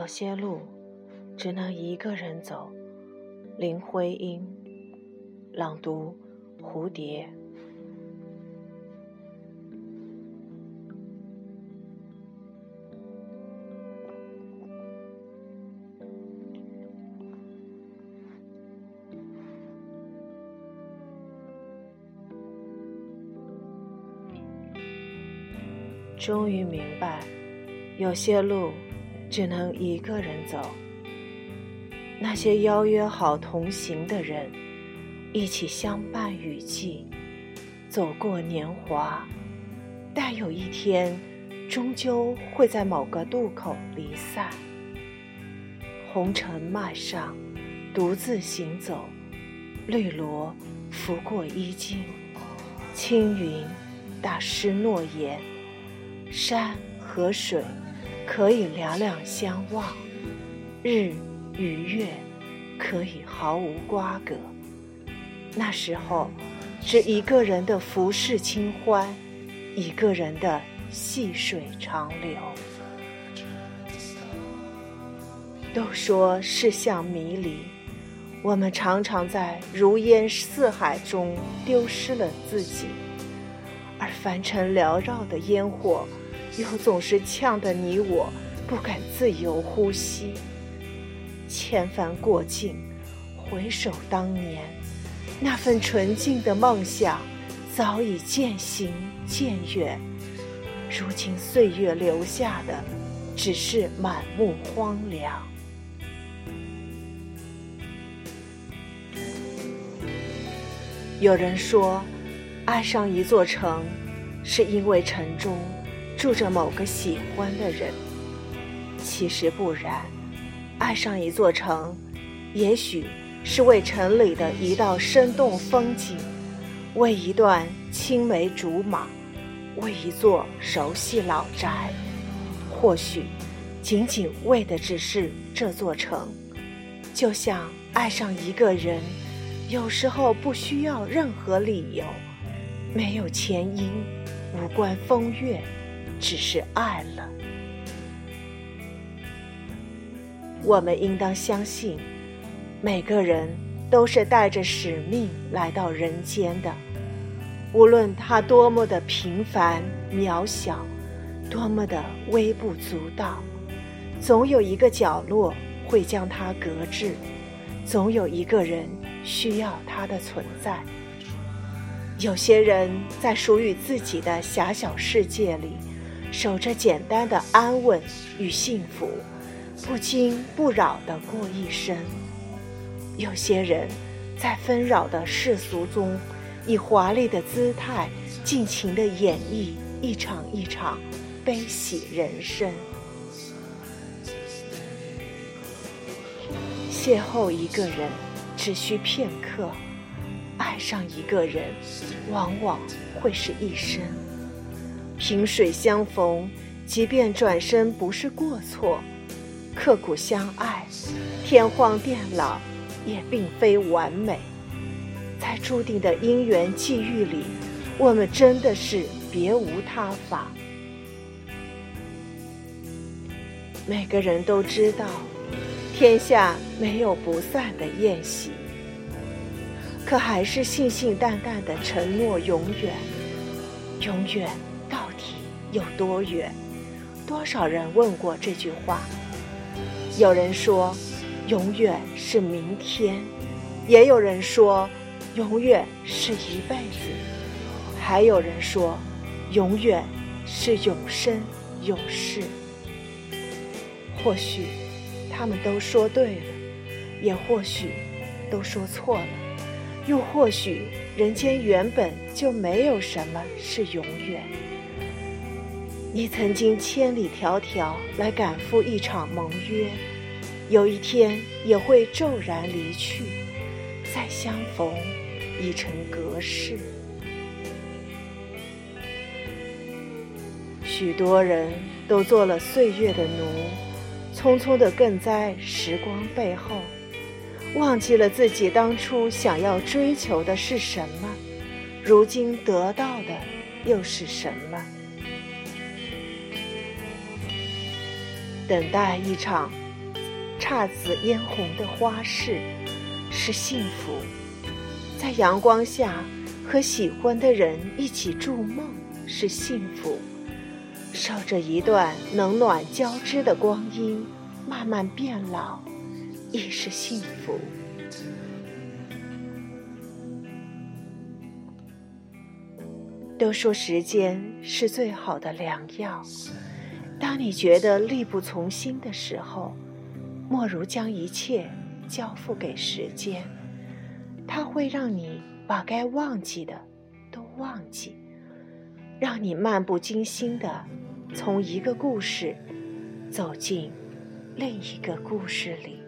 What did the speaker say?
有些路只能一个人走。林徽因朗读《蝴蝶》。终于明白，有些路只能一个人走。那些邀约好同行的人，一起相伴雨季，走过年华，但有一天，终究会在某个渡口离散。红尘漫上，独自行走，绿萝拂过衣襟，青云打湿诺言。山和水可以两两相望，日与月可以毫无瓜葛。那时候，是一个人的浮世清欢，一个人的细水长流。都说世相迷离，我们常常在如烟似海中丢失了自己，而凡尘缭绕的烟火。又总是呛得你我不敢自由呼吸。千帆过尽，回首当年，那份纯净的梦想早已渐行渐远。如今岁月留下的，只是满目荒凉。有人说，爱上一座城，是因为城中。住着某个喜欢的人，其实不然。爱上一座城，也许是为城里的一道生动风景，为一段青梅竹马，为一座熟悉老宅。或许，仅仅为的只是这座城。就像爱上一个人，有时候不需要任何理由，没有前因，无关风月。只是爱了。我们应当相信，每个人都是带着使命来到人间的，无论他多么的平凡渺小，多么的微不足道，总有一个角落会将他搁置，总有一个人需要他的存在。有些人在属于自己的狭小世界里。守着简单的安稳与幸福，不惊不扰地过一生。有些人，在纷扰的世俗中，以华丽的姿态，尽情地演绎一场一场悲喜人生。邂逅一个人，只需片刻；爱上一个人，往往会是一生。萍水相逢，即便转身不是过错；刻骨相爱，天荒地老也并非完美。在注定的姻缘际遇里，我们真的是别无他法。每个人都知道，天下没有不散的宴席，可还是信信旦旦的承诺永远，永远。有多远？多少人问过这句话？有人说，永远是明天；也有人说，永远是一辈子；还有人说，永远是永生永世。或许他们都说对了，也或许都说错了，又或许人间原本就没有什么是永远。你曾经千里迢迢来赶赴一场盟约，有一天也会骤然离去，再相逢已成隔世。许多人都做了岁月的奴，匆匆地跟在时光背后，忘记了自己当初想要追求的是什么，如今得到的又是什么？等待一场姹紫嫣红的花市是幸福，在阳光下和喜欢的人一起筑梦是幸福，守着一段冷暖交织的光阴，慢慢变老亦是幸福。都说时间是最好的良药。当你觉得力不从心的时候，莫如将一切交付给时间，它会让你把该忘记的都忘记，让你漫不经心的从一个故事走进另一个故事里。